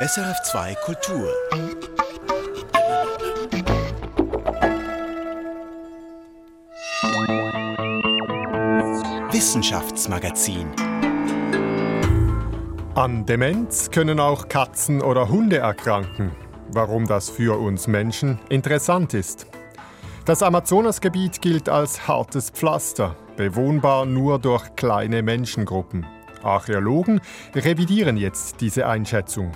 SRF2 Kultur. Wissenschaftsmagazin. An Demenz können auch Katzen oder Hunde erkranken. Warum das für uns Menschen interessant ist. Das Amazonasgebiet gilt als hartes Pflaster, bewohnbar nur durch kleine Menschengruppen. Archäologen revidieren jetzt diese Einschätzung.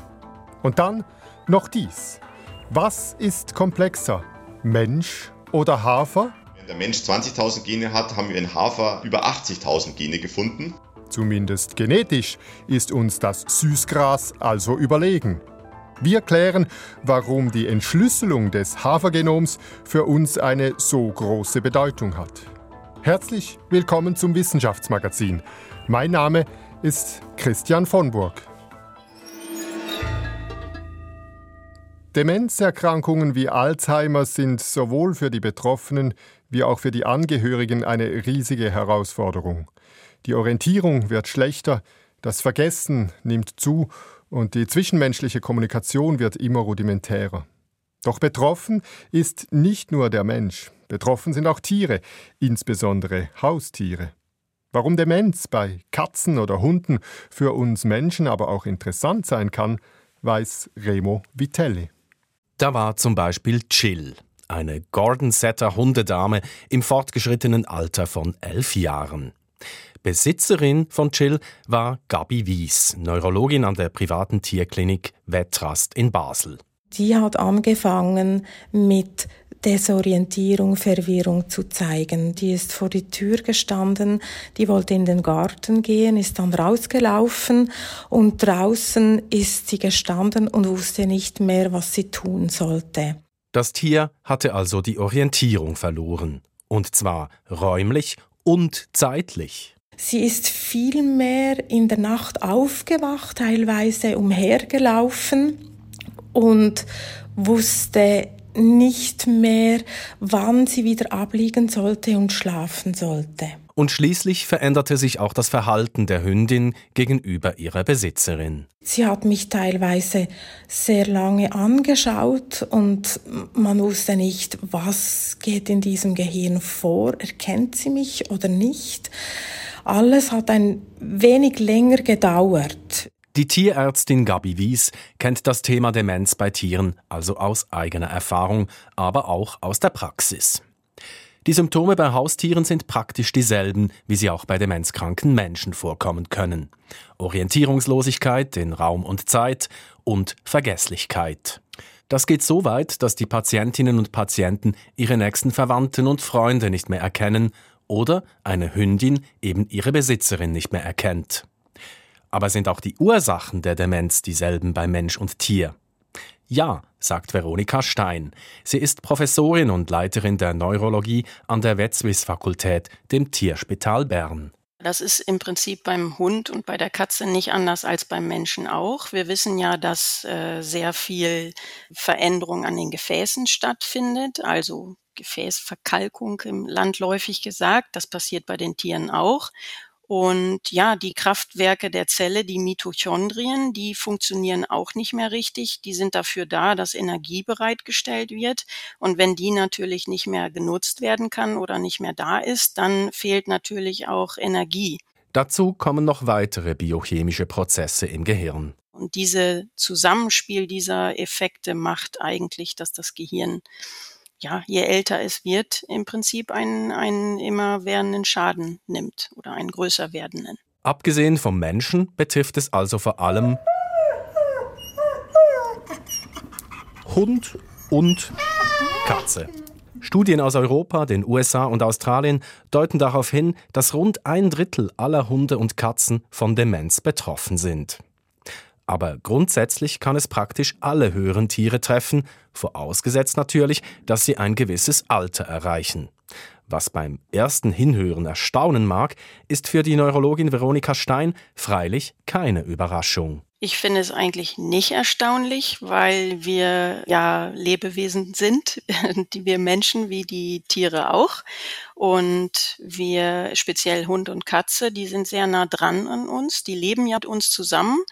Und dann noch dies. Was ist komplexer? Mensch oder Hafer? Wenn der Mensch 20.000 Gene hat, haben wir in Hafer über 80.000 Gene gefunden. Zumindest genetisch ist uns das Süßgras also überlegen. Wir klären, warum die Entschlüsselung des Hafergenoms für uns eine so große Bedeutung hat. Herzlich willkommen zum Wissenschaftsmagazin. Mein Name ist Christian von Burg. Demenzerkrankungen wie Alzheimer sind sowohl für die Betroffenen wie auch für die Angehörigen eine riesige Herausforderung. Die Orientierung wird schlechter, das Vergessen nimmt zu und die zwischenmenschliche Kommunikation wird immer rudimentärer. Doch betroffen ist nicht nur der Mensch, betroffen sind auch Tiere, insbesondere Haustiere. Warum Demenz bei Katzen oder Hunden für uns Menschen aber auch interessant sein kann, weiß Remo Vitelli. Da war zum Beispiel Chill, eine Gordon-Setter Hundedame im fortgeschrittenen Alter von elf Jahren. Besitzerin von Chill war Gabi Wies, Neurologin an der privaten Tierklinik Wettrast in Basel. Die hat angefangen mit Desorientierung, Verwirrung zu zeigen. Die ist vor die Tür gestanden, die wollte in den Garten gehen, ist dann rausgelaufen und draußen ist sie gestanden und wusste nicht mehr, was sie tun sollte. Das Tier hatte also die Orientierung verloren. Und zwar räumlich und zeitlich. Sie ist viel mehr in der Nacht aufgewacht, teilweise umhergelaufen und wusste nicht mehr, wann sie wieder abliegen sollte und schlafen sollte. Und schließlich veränderte sich auch das Verhalten der Hündin gegenüber ihrer Besitzerin. Sie hat mich teilweise sehr lange angeschaut und man wusste nicht, was geht in diesem Gehirn vor, erkennt sie mich oder nicht. Alles hat ein wenig länger gedauert. Die Tierärztin Gabi Wies kennt das Thema Demenz bei Tieren also aus eigener Erfahrung, aber auch aus der Praxis. Die Symptome bei Haustieren sind praktisch dieselben, wie sie auch bei demenzkranken Menschen vorkommen können. Orientierungslosigkeit in Raum und Zeit und Vergesslichkeit. Das geht so weit, dass die Patientinnen und Patienten ihre nächsten Verwandten und Freunde nicht mehr erkennen oder eine Hündin eben ihre Besitzerin nicht mehr erkennt. Aber sind auch die Ursachen der Demenz dieselben bei Mensch und Tier? Ja, sagt Veronika Stein. Sie ist Professorin und Leiterin der Neurologie an der Wetzwis-Fakultät, dem Tierspital Bern. Das ist im Prinzip beim Hund und bei der Katze nicht anders als beim Menschen auch. Wir wissen ja, dass äh, sehr viel Veränderung an den Gefäßen stattfindet, also Gefäßverkalkung im landläufig gesagt. Das passiert bei den Tieren auch. Und ja, die Kraftwerke der Zelle, die Mitochondrien, die funktionieren auch nicht mehr richtig. Die sind dafür da, dass Energie bereitgestellt wird. Und wenn die natürlich nicht mehr genutzt werden kann oder nicht mehr da ist, dann fehlt natürlich auch Energie. Dazu kommen noch weitere biochemische Prozesse im Gehirn. Und diese Zusammenspiel dieser Effekte macht eigentlich, dass das Gehirn ja, je älter es wird, im Prinzip einen, einen immer werdenden Schaden nimmt oder einen größer werdenden. Abgesehen vom Menschen betrifft es also vor allem Hund und Katze. Studien aus Europa, den USA und Australien deuten darauf hin, dass rund ein Drittel aller Hunde und Katzen von Demenz betroffen sind. Aber grundsätzlich kann es praktisch alle höheren Tiere treffen, vorausgesetzt natürlich, dass sie ein gewisses Alter erreichen. Was beim ersten Hinhören erstaunen mag, ist für die Neurologin Veronika Stein freilich keine Überraschung. Ich finde es eigentlich nicht erstaunlich, weil wir ja Lebewesen sind, die wir Menschen wie die Tiere auch. Und wir, speziell Hund und Katze, die sind sehr nah dran an uns, die leben ja mit uns zusammen.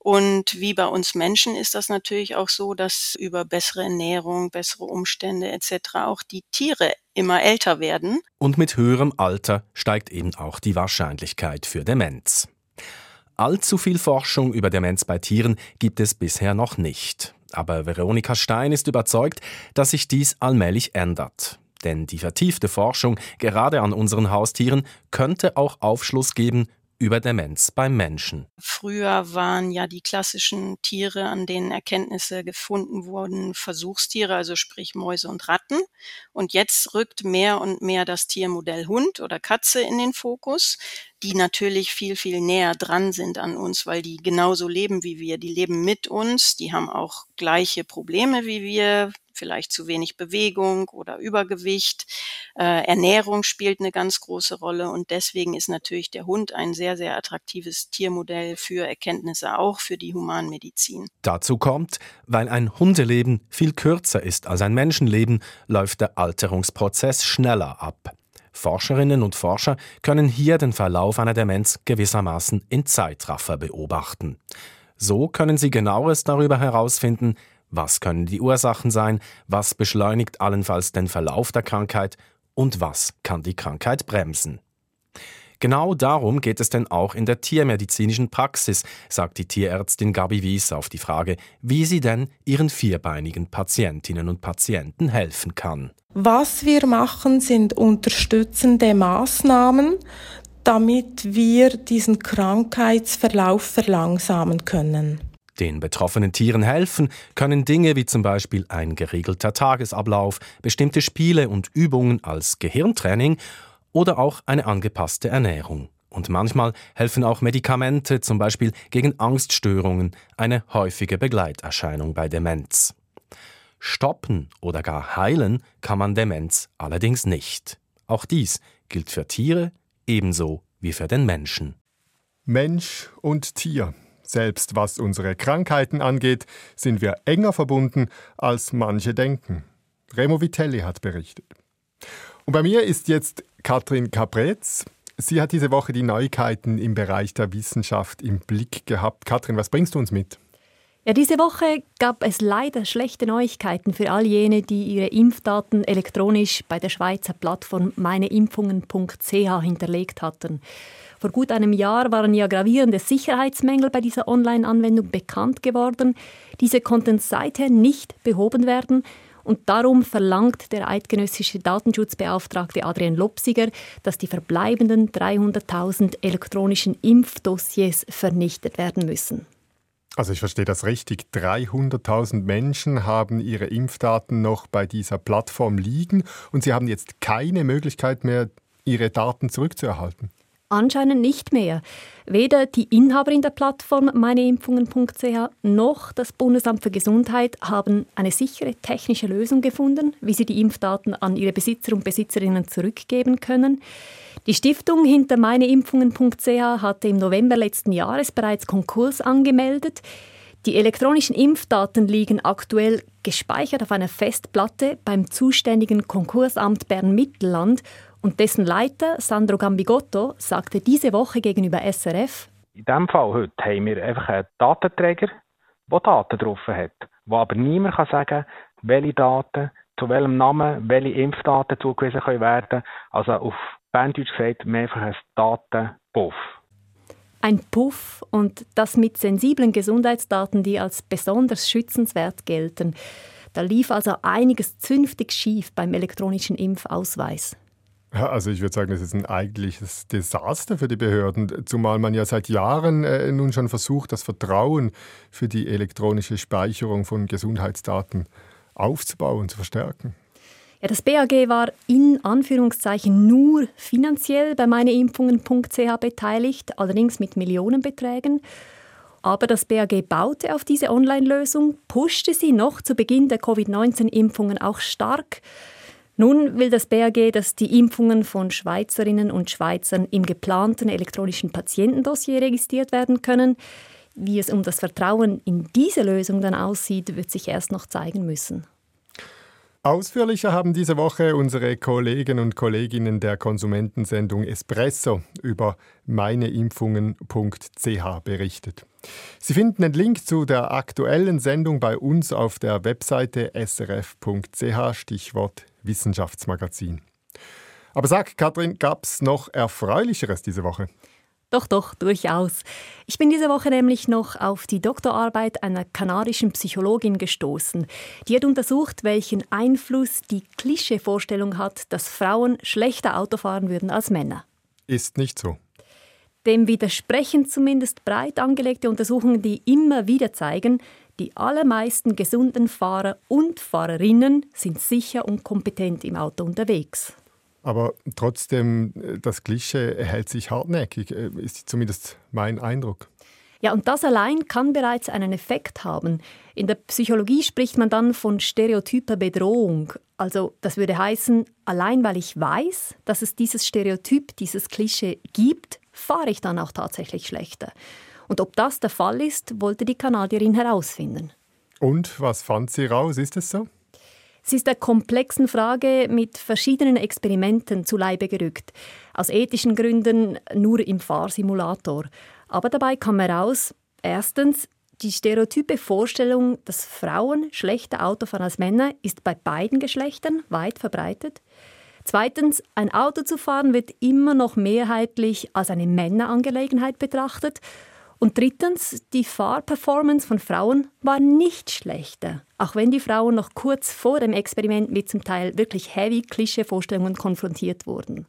Und wie bei uns Menschen ist das natürlich auch so, dass über bessere Ernährung, bessere Umstände etc. auch die Tiere immer älter werden. Und mit höherem Alter steigt eben auch die Wahrscheinlichkeit für Demenz. Allzu viel Forschung über Demenz bei Tieren gibt es bisher noch nicht. Aber Veronika Stein ist überzeugt, dass sich dies allmählich ändert. Denn die vertiefte Forschung gerade an unseren Haustieren könnte auch Aufschluss geben über Demenz beim Menschen. Früher waren ja die klassischen Tiere, an denen Erkenntnisse gefunden wurden, Versuchstiere, also sprich Mäuse und Ratten. Und jetzt rückt mehr und mehr das Tiermodell Hund oder Katze in den Fokus, die natürlich viel, viel näher dran sind an uns, weil die genauso leben wie wir. Die leben mit uns, die haben auch gleiche Probleme wie wir, vielleicht zu wenig Bewegung oder Übergewicht. Äh, Ernährung spielt eine ganz große Rolle und deswegen ist natürlich der Hund ein sehr, sehr attraktives Tiermodell für Erkenntnisse, auch für die Humanmedizin. Dazu kommt, weil ein Hundeleben viel kürzer ist als ein Menschenleben, läuft der Alterungsprozess schneller ab. Forscherinnen und Forscher können hier den Verlauf einer Demenz gewissermaßen in Zeitraffer beobachten. So können sie genaueres darüber herausfinden, was können die Ursachen sein? Was beschleunigt allenfalls den Verlauf der Krankheit? Und was kann die Krankheit bremsen? Genau darum geht es denn auch in der tiermedizinischen Praxis, sagt die Tierärztin Gabi Wies auf die Frage, wie sie denn ihren vierbeinigen Patientinnen und Patienten helfen kann. Was wir machen, sind unterstützende Maßnahmen, damit wir diesen Krankheitsverlauf verlangsamen können. Den betroffenen Tieren helfen können Dinge wie zum Beispiel ein geregelter Tagesablauf, bestimmte Spiele und Übungen als Gehirntraining oder auch eine angepasste Ernährung. Und manchmal helfen auch Medikamente, zum Beispiel gegen Angststörungen, eine häufige Begleiterscheinung bei Demenz. Stoppen oder gar heilen kann man Demenz allerdings nicht. Auch dies gilt für Tiere ebenso wie für den Menschen. Mensch und Tier. Selbst was unsere Krankheiten angeht, sind wir enger verbunden, als manche denken. Remo Vitelli hat berichtet. Und bei mir ist jetzt Katrin Capretz. Sie hat diese Woche die Neuigkeiten im Bereich der Wissenschaft im Blick gehabt. Katrin, was bringst du uns mit? Ja, diese Woche gab es leider schlechte Neuigkeiten für all jene, die ihre Impfdaten elektronisch bei der Schweizer Plattform meineimpfungen.ch hinterlegt hatten. Vor gut einem Jahr waren ja gravierende Sicherheitsmängel bei dieser Online-Anwendung bekannt geworden. Diese konnten seither nicht behoben werden. Und darum verlangt der eidgenössische Datenschutzbeauftragte Adrian Lopsiger, dass die verbleibenden 300.000 elektronischen Impfdossiers vernichtet werden müssen. Also ich verstehe das richtig. 300.000 Menschen haben ihre Impfdaten noch bei dieser Plattform liegen und sie haben jetzt keine Möglichkeit mehr, ihre Daten zurückzuerhalten. Anscheinend nicht mehr. Weder die Inhaberin der Plattform meineimpfungen.ch noch das Bundesamt für Gesundheit haben eine sichere technische Lösung gefunden, wie sie die Impfdaten an ihre Besitzer und Besitzerinnen zurückgeben können. Die Stiftung hinter meineimpfungen.ch hatte im November letzten Jahres bereits Konkurs angemeldet. Die elektronischen Impfdaten liegen aktuell gespeichert auf einer Festplatte beim zuständigen Konkursamt Bern-Mittelland und dessen Leiter, Sandro Gambigotto, sagte diese Woche gegenüber SRF, in diesem Fall heute haben wir einfach einen Datenträger, der Daten drauf hat, wo aber niemand kann sagen welche Daten, zu welchem Namen, welche Impfdaten zugewiesen können werden. Also auf Berndeutsch gesagt, mehr einfach ein Datenpuff. Ein Puff und das mit sensiblen Gesundheitsdaten, die als besonders schützenswert gelten. Da lief also einiges zünftig schief beim elektronischen Impfausweis. Also ich würde sagen, das ist ein eigentliches Desaster für die Behörden, zumal man ja seit Jahren äh, nun schon versucht, das Vertrauen für die elektronische Speicherung von Gesundheitsdaten aufzubauen, zu verstärken. Ja, das BAG war in Anführungszeichen nur finanziell bei meineimpfungen.ch beteiligt, allerdings mit Millionenbeträgen. Aber das BAG baute auf diese Online-Lösung, pushte sie noch zu Beginn der Covid-19-Impfungen auch stark. Nun will das BAG, dass die Impfungen von Schweizerinnen und Schweizern im geplanten elektronischen Patientendossier registriert werden können. Wie es um das Vertrauen in diese Lösung dann aussieht, wird sich erst noch zeigen müssen. Ausführlicher haben diese Woche unsere Kollegen und Kolleginnen der Konsumentensendung Espresso über meineimpfungen.ch berichtet. Sie finden den Link zu der aktuellen Sendung bei uns auf der Webseite srf.ch, Stichwort Wissenschaftsmagazin. Aber sag, Katrin, gab es noch Erfreulicheres diese Woche? Doch, doch, durchaus. Ich bin diese Woche nämlich noch auf die Doktorarbeit einer kanadischen Psychologin gestoßen. Die hat untersucht, welchen Einfluss die Klischeevorstellung hat, dass Frauen schlechter Auto fahren würden als Männer. Ist nicht so. Dem widersprechen zumindest breit angelegte Untersuchungen, die immer wieder zeigen, die allermeisten gesunden Fahrer und Fahrerinnen sind sicher und kompetent im Auto unterwegs. Aber trotzdem, äh, das Klischee hält sich hartnäckig, äh, ist zumindest mein Eindruck. Ja, und das allein kann bereits einen Effekt haben. In der Psychologie spricht man dann von stereotyper Bedrohung. Also das würde heißen, allein weil ich weiß, dass es dieses Stereotyp, dieses Klischee gibt, fahre ich dann auch tatsächlich schlechter. Und ob das der Fall ist, wollte die Kanadierin herausfinden. Und was fand sie raus? Ist es so? Sie ist der komplexen Frage mit verschiedenen Experimenten zu Leibe gerückt. Aus ethischen Gründen nur im Fahrsimulator. Aber dabei kam heraus, erstens, die stereotype Vorstellung, dass Frauen schlechter Auto fahren als Männer, ist bei beiden Geschlechtern weit verbreitet. Zweitens, ein Auto zu fahren wird immer noch mehrheitlich als eine Männerangelegenheit betrachtet. Und drittens, die Fahrperformance von Frauen war nicht schlechter, auch wenn die Frauen noch kurz vor dem Experiment mit zum Teil wirklich heavy Klischeevorstellungen konfrontiert wurden.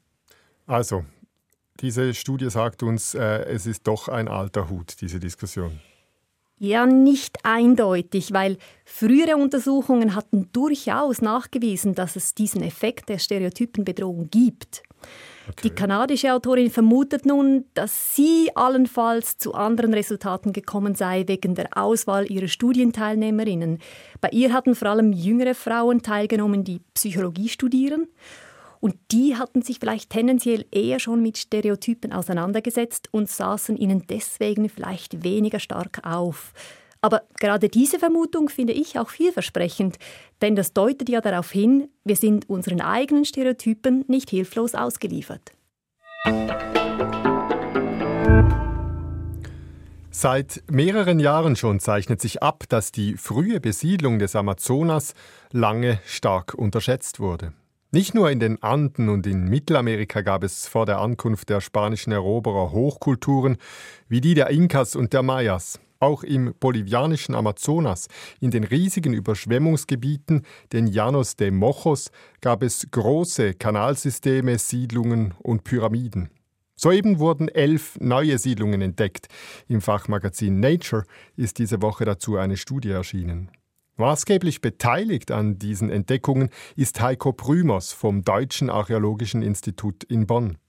Also, diese Studie sagt uns, äh, es ist doch ein alter Hut, diese Diskussion. Ja, nicht eindeutig, weil frühere Untersuchungen hatten durchaus nachgewiesen, dass es diesen Effekt der Stereotypenbedrohung gibt. Die kanadische Autorin vermutet nun, dass sie allenfalls zu anderen Resultaten gekommen sei wegen der Auswahl ihrer Studienteilnehmerinnen. Bei ihr hatten vor allem jüngere Frauen teilgenommen, die Psychologie studieren. Und die hatten sich vielleicht tendenziell eher schon mit Stereotypen auseinandergesetzt und saßen ihnen deswegen vielleicht weniger stark auf. Aber gerade diese Vermutung finde ich auch vielversprechend, denn das deutet ja darauf hin, wir sind unseren eigenen Stereotypen nicht hilflos ausgeliefert. Seit mehreren Jahren schon zeichnet sich ab, dass die frühe Besiedlung des Amazonas lange stark unterschätzt wurde. Nicht nur in den Anden und in Mittelamerika gab es vor der Ankunft der spanischen Eroberer Hochkulturen wie die der Inkas und der Mayas. Auch im bolivianischen Amazonas, in den riesigen Überschwemmungsgebieten, den Llanos de Mojos, gab es große Kanalsysteme, Siedlungen und Pyramiden. Soeben wurden elf neue Siedlungen entdeckt. Im Fachmagazin Nature ist diese Woche dazu eine Studie erschienen. Maßgeblich beteiligt an diesen Entdeckungen ist Heiko Prümers vom Deutschen Archäologischen Institut in Bonn.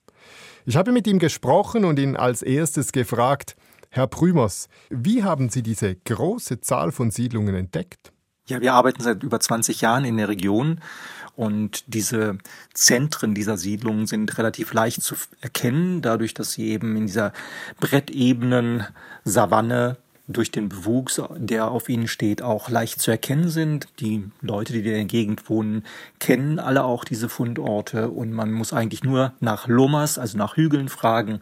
Ich habe mit ihm gesprochen und ihn als erstes gefragt, Herr Prümers, wie haben Sie diese große Zahl von Siedlungen entdeckt? Ja, wir arbeiten seit über 20 Jahren in der Region und diese Zentren dieser Siedlungen sind relativ leicht zu erkennen, dadurch, dass sie eben in dieser Brettebenen Savanne durch den Bewuchs, der auf ihnen steht, auch leicht zu erkennen sind. Die Leute, die in der Gegend wohnen, kennen alle auch diese Fundorte und man muss eigentlich nur nach Lomas, also nach Hügeln fragen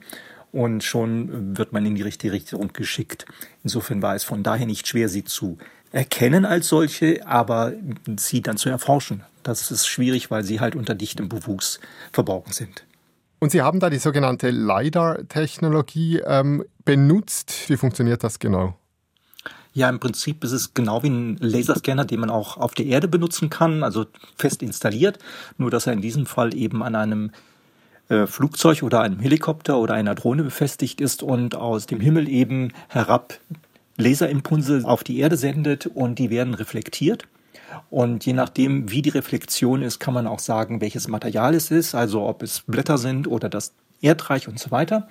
und schon wird man in die richtige Richtung geschickt. Insofern war es von daher nicht schwer, sie zu erkennen als solche, aber sie dann zu erforschen. Das ist schwierig, weil sie halt unter dichtem Bewuchs verborgen sind. Und Sie haben da die sogenannte LiDAR-Technologie ähm, benutzt. Wie funktioniert das genau? Ja, im Prinzip ist es genau wie ein Laserscanner, den man auch auf der Erde benutzen kann, also fest installiert, nur dass er in diesem Fall eben an einem äh, Flugzeug oder einem Helikopter oder einer Drohne befestigt ist und aus dem Himmel eben herab Laserimpulse auf die Erde sendet und die werden reflektiert. Und je nachdem, wie die Reflexion ist, kann man auch sagen, welches Material es ist, also ob es Blätter sind oder das Erdreich und so weiter.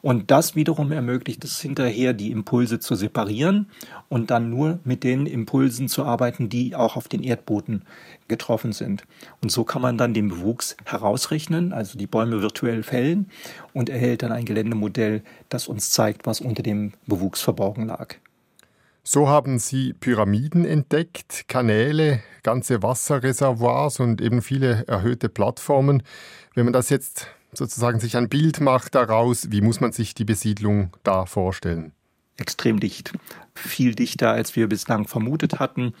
Und das wiederum ermöglicht es hinterher, die Impulse zu separieren und dann nur mit den Impulsen zu arbeiten, die auch auf den Erdboden getroffen sind. Und so kann man dann den Bewuchs herausrechnen, also die Bäume virtuell fällen und erhält dann ein Geländemodell, das uns zeigt, was unter dem Bewuchs verborgen lag. So haben Sie Pyramiden entdeckt, Kanäle, ganze Wasserreservoirs und eben viele erhöhte Plattformen. Wenn man das jetzt sozusagen sich ein Bild macht daraus, wie muss man sich die Besiedlung da vorstellen? Extrem dicht. Viel dichter, als wir bislang vermutet hatten.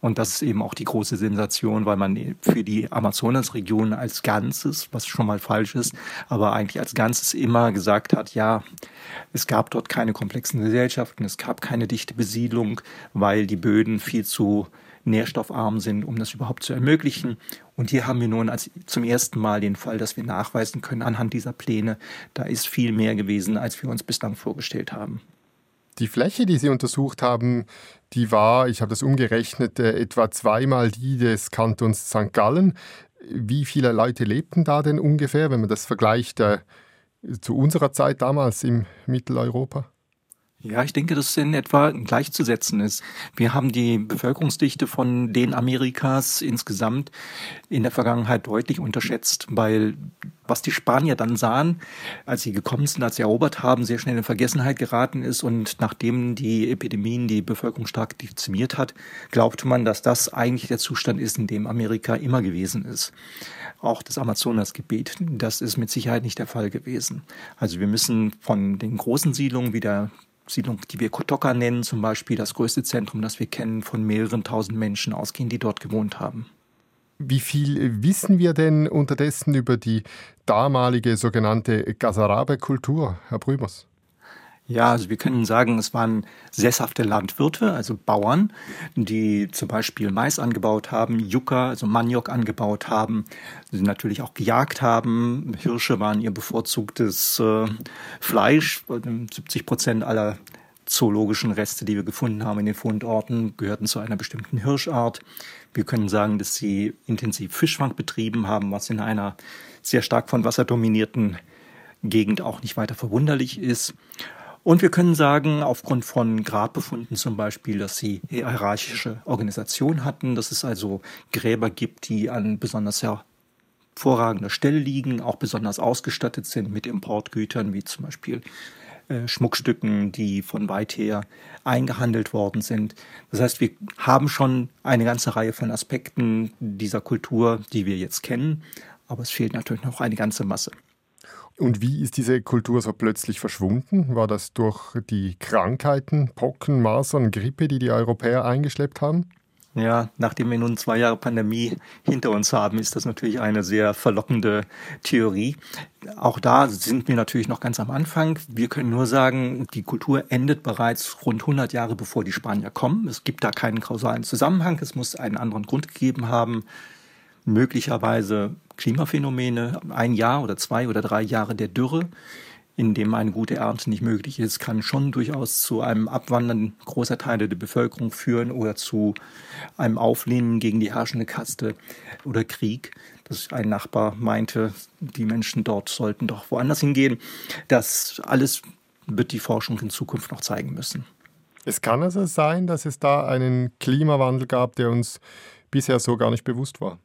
Und das ist eben auch die große Sensation, weil man für die Amazonasregion als Ganzes, was schon mal falsch ist, aber eigentlich als Ganzes immer gesagt hat, ja, es gab dort keine komplexen Gesellschaften, es gab keine dichte Besiedlung, weil die Böden viel zu nährstoffarm sind, um das überhaupt zu ermöglichen. Und hier haben wir nun als zum ersten Mal den Fall, dass wir nachweisen können anhand dieser Pläne, da ist viel mehr gewesen, als wir uns bislang vorgestellt haben. Die Fläche, die Sie untersucht haben, die war, ich habe das umgerechnet, äh, etwa zweimal die des Kantons St. Gallen. Wie viele Leute lebten da denn ungefähr, wenn man das vergleicht äh, zu unserer Zeit damals im Mitteleuropa? Ja, ich denke, dass es in etwa gleichzusetzen ist. Wir haben die Bevölkerungsdichte von den Amerikas insgesamt in der Vergangenheit deutlich unterschätzt, weil was die Spanier dann sahen, als sie gekommen sind, als sie erobert haben, sehr schnell in Vergessenheit geraten ist und nachdem die Epidemien die Bevölkerung stark dezimiert hat, glaubte man, dass das eigentlich der Zustand ist, in dem Amerika immer gewesen ist auch das Amazonasgebiet. Das ist mit Sicherheit nicht der Fall gewesen. Also wir müssen von den großen Siedlungen wie der Siedlung, die wir Kotoka nennen, zum Beispiel das größte Zentrum, das wir kennen, von mehreren tausend Menschen ausgehen, die dort gewohnt haben. Wie viel wissen wir denn unterdessen über die damalige sogenannte Gazarabe-Kultur, Herr Brümers? Ja, also wir können sagen, es waren sesshafte Landwirte, also Bauern, die zum Beispiel Mais angebaut haben, Yucca, also Maniok angebaut haben, sie natürlich auch gejagt haben. Hirsche waren ihr bevorzugtes äh, Fleisch. 70 Prozent aller zoologischen Reste, die wir gefunden haben in den Fundorten, gehörten zu einer bestimmten Hirschart. Wir können sagen, dass sie intensiv Fischfang betrieben haben, was in einer sehr stark von Wasser dominierten Gegend auch nicht weiter verwunderlich ist. Und wir können sagen, aufgrund von Grabbefunden zum Beispiel, dass sie hierarchische Organisation hatten, dass es also Gräber gibt, die an besonders hervorragender Stelle liegen, auch besonders ausgestattet sind mit Importgütern, wie zum Beispiel äh, Schmuckstücken, die von weit her eingehandelt worden sind. Das heißt, wir haben schon eine ganze Reihe von Aspekten dieser Kultur, die wir jetzt kennen, aber es fehlt natürlich noch eine ganze Masse. Und wie ist diese Kultur so plötzlich verschwunden? War das durch die Krankheiten, Pocken, Masern, Grippe, die die Europäer eingeschleppt haben? Ja, nachdem wir nun zwei Jahre Pandemie hinter uns haben, ist das natürlich eine sehr verlockende Theorie. Auch da sind wir natürlich noch ganz am Anfang. Wir können nur sagen, die Kultur endet bereits rund 100 Jahre bevor die Spanier kommen. Es gibt da keinen kausalen Zusammenhang. Es muss einen anderen Grund gegeben haben möglicherweise Klimaphänomene, ein Jahr oder zwei oder drei Jahre der Dürre, in dem eine gute Ernte nicht möglich ist, kann schon durchaus zu einem Abwandern großer Teile der Bevölkerung führen oder zu einem Auflehnen gegen die herrschende Kaste oder Krieg, dass ein Nachbar meinte, die Menschen dort sollten doch woanders hingehen. Das alles wird die Forschung in Zukunft noch zeigen müssen. Es kann also sein, dass es da einen Klimawandel gab, der uns bisher so gar nicht bewusst war.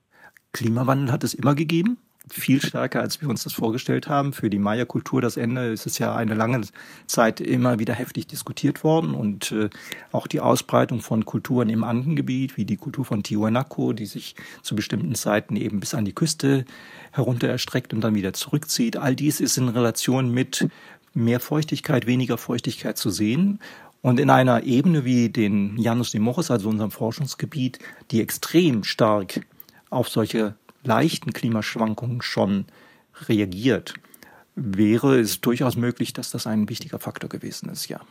Klimawandel hat es immer gegeben, viel stärker, als wir uns das vorgestellt haben. Für die Maya-Kultur das Ende ist es ja eine lange Zeit immer wieder heftig diskutiert worden und äh, auch die Ausbreitung von Kulturen im Andengebiet, wie die Kultur von Tiwanaku, die sich zu bestimmten Zeiten eben bis an die Küste herunter erstreckt und dann wieder zurückzieht. All dies ist in Relation mit mehr Feuchtigkeit, weniger Feuchtigkeit zu sehen. Und in einer Ebene wie den Janus de Moris, also unserem Forschungsgebiet, die extrem stark auf solche leichten Klimaschwankungen schon reagiert, wäre es durchaus möglich, dass das ein wichtiger Faktor gewesen ist, ja.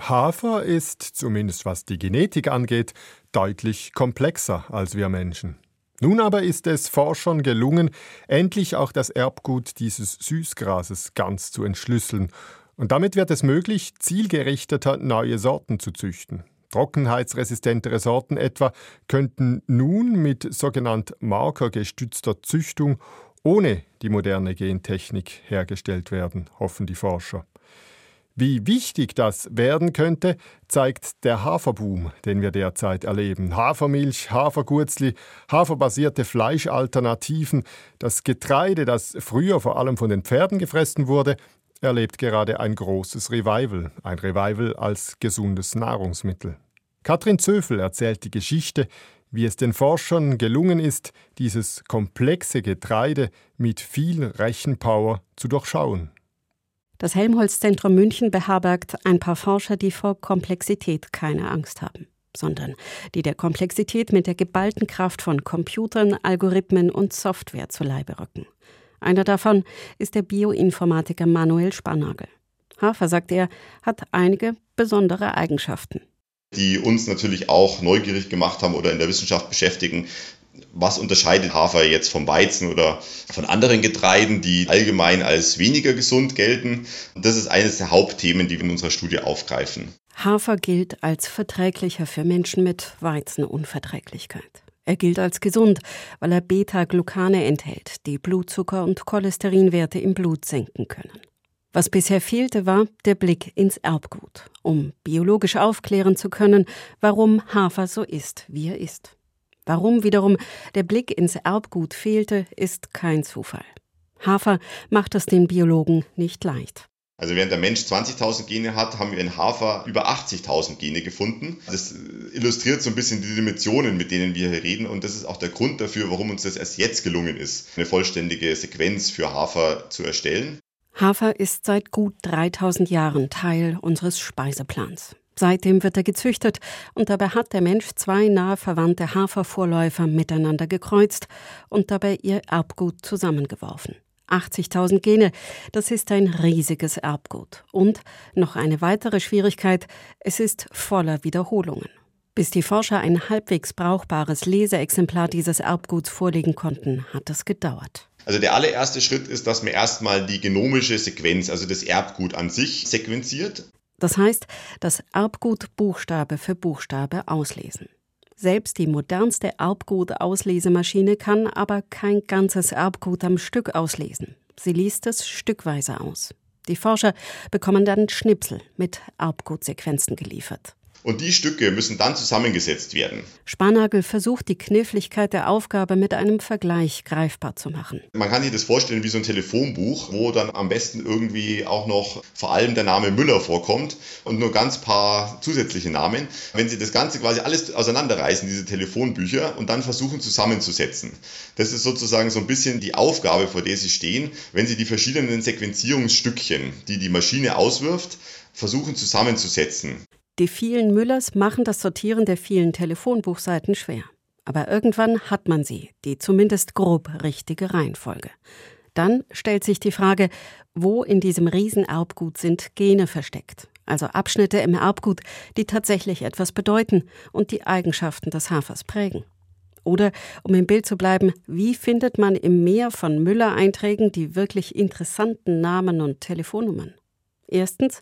Hafer ist, zumindest was die Genetik angeht, deutlich komplexer als wir Menschen. Nun aber ist es Forschern gelungen, endlich auch das Erbgut dieses Süßgrases ganz zu entschlüsseln und damit wird es möglich, zielgerichteter neue Sorten zu züchten. Trockenheitsresistentere Sorten etwa könnten nun mit sogenannt markergestützter Züchtung ohne die moderne Gentechnik hergestellt werden, hoffen die Forscher. Wie wichtig das werden könnte, zeigt der Haferboom, den wir derzeit erleben. Hafermilch, Hafergurzli, haferbasierte Fleischalternativen, das Getreide, das früher vor allem von den Pferden gefressen wurde, erlebt gerade ein großes Revival, ein Revival als gesundes Nahrungsmittel. Katrin Zöfel erzählt die Geschichte, wie es den Forschern gelungen ist, dieses komplexe Getreide mit viel Rechenpower zu durchschauen. Das Helmholtz-Zentrum München beherbergt ein paar Forscher, die vor Komplexität keine Angst haben, sondern die der Komplexität mit der geballten Kraft von Computern, Algorithmen und Software zu Leibe rücken. Einer davon ist der Bioinformatiker Manuel Spannagel. Hafer, sagt er, hat einige besondere Eigenschaften die uns natürlich auch neugierig gemacht haben oder in der Wissenschaft beschäftigen. Was unterscheidet Hafer jetzt vom Weizen oder von anderen Getreiden, die allgemein als weniger gesund gelten? Das ist eines der Hauptthemen, die wir in unserer Studie aufgreifen. Hafer gilt als verträglicher für Menschen mit Weizenunverträglichkeit. Er gilt als gesund, weil er Beta-Glucane enthält, die Blutzucker- und Cholesterinwerte im Blut senken können. Was bisher fehlte, war der Blick ins Erbgut, um biologisch aufklären zu können, warum Hafer so ist, wie er ist. Warum wiederum der Blick ins Erbgut fehlte, ist kein Zufall. Hafer macht es den Biologen nicht leicht. Also während der Mensch 20.000 Gene hat, haben wir in Hafer über 80.000 Gene gefunden. Das illustriert so ein bisschen die Dimensionen, mit denen wir hier reden. Und das ist auch der Grund dafür, warum uns das erst jetzt gelungen ist, eine vollständige Sequenz für Hafer zu erstellen. Hafer ist seit gut 3000 Jahren Teil unseres Speiseplans. Seitdem wird er gezüchtet und dabei hat der Mensch zwei nahe verwandte Hafervorläufer miteinander gekreuzt und dabei ihr Erbgut zusammengeworfen. 80.000 Gene, das ist ein riesiges Erbgut. Und noch eine weitere Schwierigkeit, es ist voller Wiederholungen. Bis die Forscher ein halbwegs brauchbares Leseexemplar dieses Erbguts vorlegen konnten, hat es gedauert. Also der allererste Schritt ist, dass man erstmal die genomische Sequenz, also das Erbgut an sich, sequenziert. Das heißt, das Erbgut Buchstabe für Buchstabe auslesen. Selbst die modernste Erbgut-Auslesemaschine kann aber kein ganzes Erbgut am Stück auslesen. Sie liest es stückweise aus. Die Forscher bekommen dann Schnipsel mit Erbgutsequenzen geliefert und die Stücke müssen dann zusammengesetzt werden. Spanagel versucht die Kniffligkeit der Aufgabe mit einem Vergleich greifbar zu machen. Man kann sich das vorstellen wie so ein Telefonbuch, wo dann am besten irgendwie auch noch vor allem der Name Müller vorkommt und nur ganz paar zusätzliche Namen. Wenn Sie das Ganze quasi alles auseinanderreißen, diese Telefonbücher, und dann versuchen zusammenzusetzen. Das ist sozusagen so ein bisschen die Aufgabe, vor der Sie stehen, wenn Sie die verschiedenen Sequenzierungsstückchen, die die Maschine auswirft, versuchen zusammenzusetzen. Die vielen Müllers machen das Sortieren der vielen Telefonbuchseiten schwer. Aber irgendwann hat man sie, die zumindest grob richtige Reihenfolge. Dann stellt sich die Frage, wo in diesem Riesenerbgut sind Gene versteckt, also Abschnitte im Erbgut, die tatsächlich etwas bedeuten und die Eigenschaften des Hafers prägen. Oder, um im Bild zu bleiben, wie findet man im Meer von Müller-Einträgen die wirklich interessanten Namen und Telefonnummern? Erstens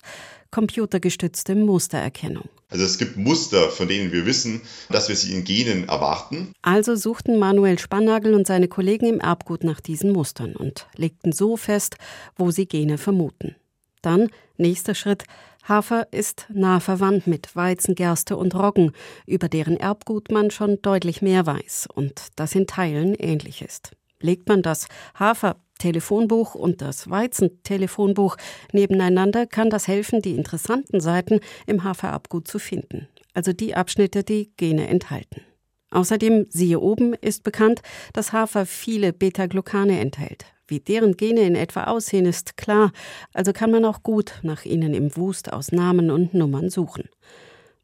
computergestützte Mustererkennung. Also es gibt Muster, von denen wir wissen, dass wir sie in Genen erwarten. Also suchten Manuel Spannagel und seine Kollegen im Erbgut nach diesen Mustern und legten so fest, wo sie Gene vermuten. Dann, nächster Schritt, Hafer ist nah verwandt mit Weizen, Gerste und Roggen, über deren Erbgut man schon deutlich mehr weiß und das in Teilen ähnlich ist. Legt man das Hafer Telefonbuch und das Weizentelefonbuch nebeneinander kann das helfen, die interessanten Seiten im Haferabgut zu finden, also die Abschnitte, die Gene enthalten. Außerdem, siehe oben, ist bekannt, dass Hafer viele Beta-Glucane enthält. Wie deren Gene in etwa aussehen, ist klar, also kann man auch gut nach ihnen im Wust aus Namen und Nummern suchen.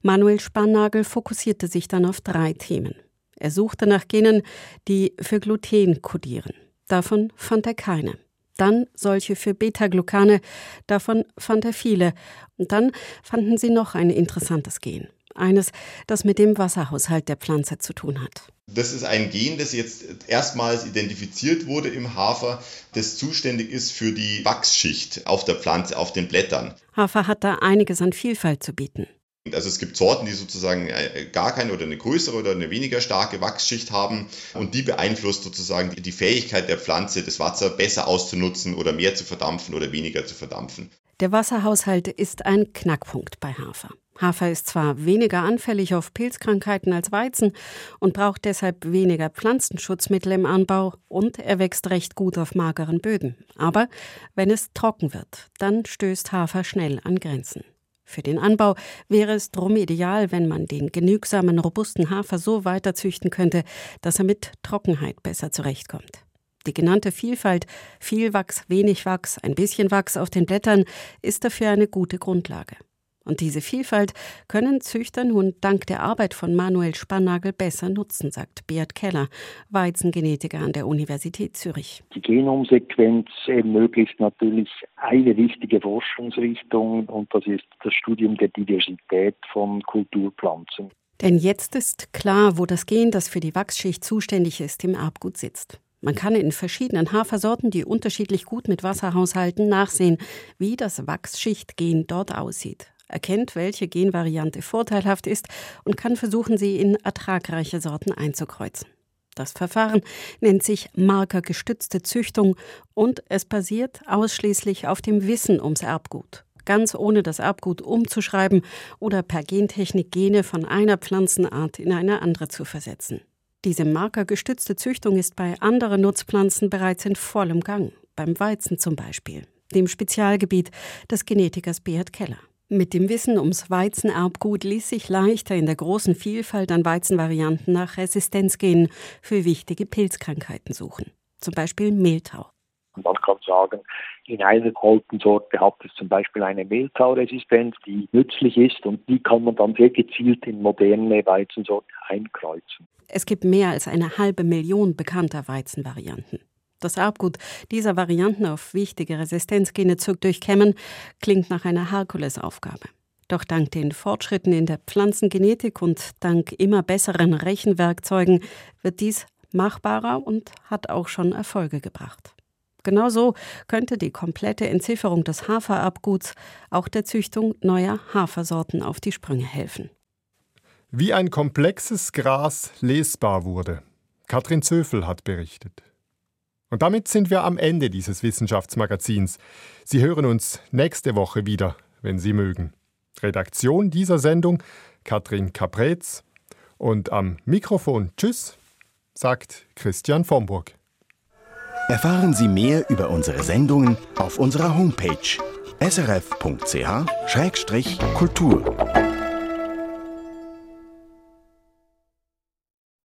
Manuel Spannagel fokussierte sich dann auf drei Themen. Er suchte nach Genen, die für Gluten kodieren. Davon fand er keine. Dann solche für Beta-Glucane, davon fand er viele. Und dann fanden sie noch ein interessantes Gen. Eines, das mit dem Wasserhaushalt der Pflanze zu tun hat. Das ist ein Gen, das jetzt erstmals identifiziert wurde im Hafer, das zuständig ist für die Wachsschicht auf der Pflanze, auf den Blättern. Hafer hat da einiges an Vielfalt zu bieten. Also es gibt Sorten, die sozusagen äh, gar keine oder eine größere oder eine weniger starke Wachsschicht haben und die beeinflusst sozusagen die Fähigkeit der Pflanze, das Wasser besser auszunutzen oder mehr zu verdampfen oder weniger zu verdampfen. Der Wasserhaushalt ist ein Knackpunkt bei Hafer. Hafer ist zwar weniger anfällig auf Pilzkrankheiten als Weizen und braucht deshalb weniger Pflanzenschutzmittel im Anbau und er wächst recht gut auf mageren Böden. Aber wenn es trocken wird, dann stößt Hafer schnell an Grenzen. Für den Anbau wäre es drum ideal, wenn man den genügsamen, robusten Hafer so weiterzüchten könnte, dass er mit Trockenheit besser zurechtkommt. Die genannte Vielfalt, viel Wachs, wenig Wachs, ein bisschen Wachs auf den Blättern, ist dafür eine gute Grundlage. Und diese Vielfalt können Züchter nun dank der Arbeit von Manuel Spannagel besser nutzen, sagt Beat Keller, Weizengenetiker an der Universität Zürich. Die Genomsequenz ermöglicht natürlich eine wichtige Forschungsrichtung und das ist das Studium der Diversität von Kulturpflanzen. Denn jetzt ist klar, wo das Gen, das für die Wachsschicht zuständig ist, im Erbgut sitzt. Man kann in verschiedenen Hafersorten, die unterschiedlich gut mit Wasser haushalten, nachsehen, wie das Wachsschichtgen dort aussieht erkennt, welche Genvariante vorteilhaft ist und kann versuchen, sie in ertragreiche Sorten einzukreuzen. Das Verfahren nennt sich markergestützte Züchtung und es basiert ausschließlich auf dem Wissen ums Erbgut. Ganz ohne das Erbgut umzuschreiben oder per Gentechnik Gene von einer Pflanzenart in eine andere zu versetzen. Diese markergestützte Züchtung ist bei anderen Nutzpflanzen bereits in vollem Gang, beim Weizen zum Beispiel, dem Spezialgebiet des Genetikers Beat Keller. Mit dem Wissen ums Weizenerbgut ließ sich leichter in der großen Vielfalt an Weizenvarianten nach Resistenzgenen für wichtige Pilzkrankheiten suchen, zum Beispiel Mehltau. Man kann sagen, in einer Koltensorte hat es zum Beispiel eine Mehltauresistenz, die nützlich ist und die kann man dann sehr gezielt in moderne Weizensorten einkreuzen. Es gibt mehr als eine halbe Million bekannter Weizenvarianten. Das Erbgut dieser Varianten auf wichtige Resistenzgene zu durchkämmen, klingt nach einer Herkulesaufgabe. Doch dank den Fortschritten in der Pflanzengenetik und dank immer besseren Rechenwerkzeugen wird dies machbarer und hat auch schon Erfolge gebracht. Genauso könnte die komplette Entzifferung des Hafererbguts auch der Züchtung neuer Hafersorten auf die Sprünge helfen. Wie ein komplexes Gras lesbar wurde. Katrin Zöfel hat berichtet. Und damit sind wir am Ende dieses Wissenschaftsmagazins. Sie hören uns nächste Woche wieder, wenn Sie mögen. Redaktion dieser Sendung Katrin Kapretz und am Mikrofon Tschüss, sagt Christian Vomburg. Erfahren Sie mehr über unsere Sendungen auf unserer Homepage srf.ch-kultur.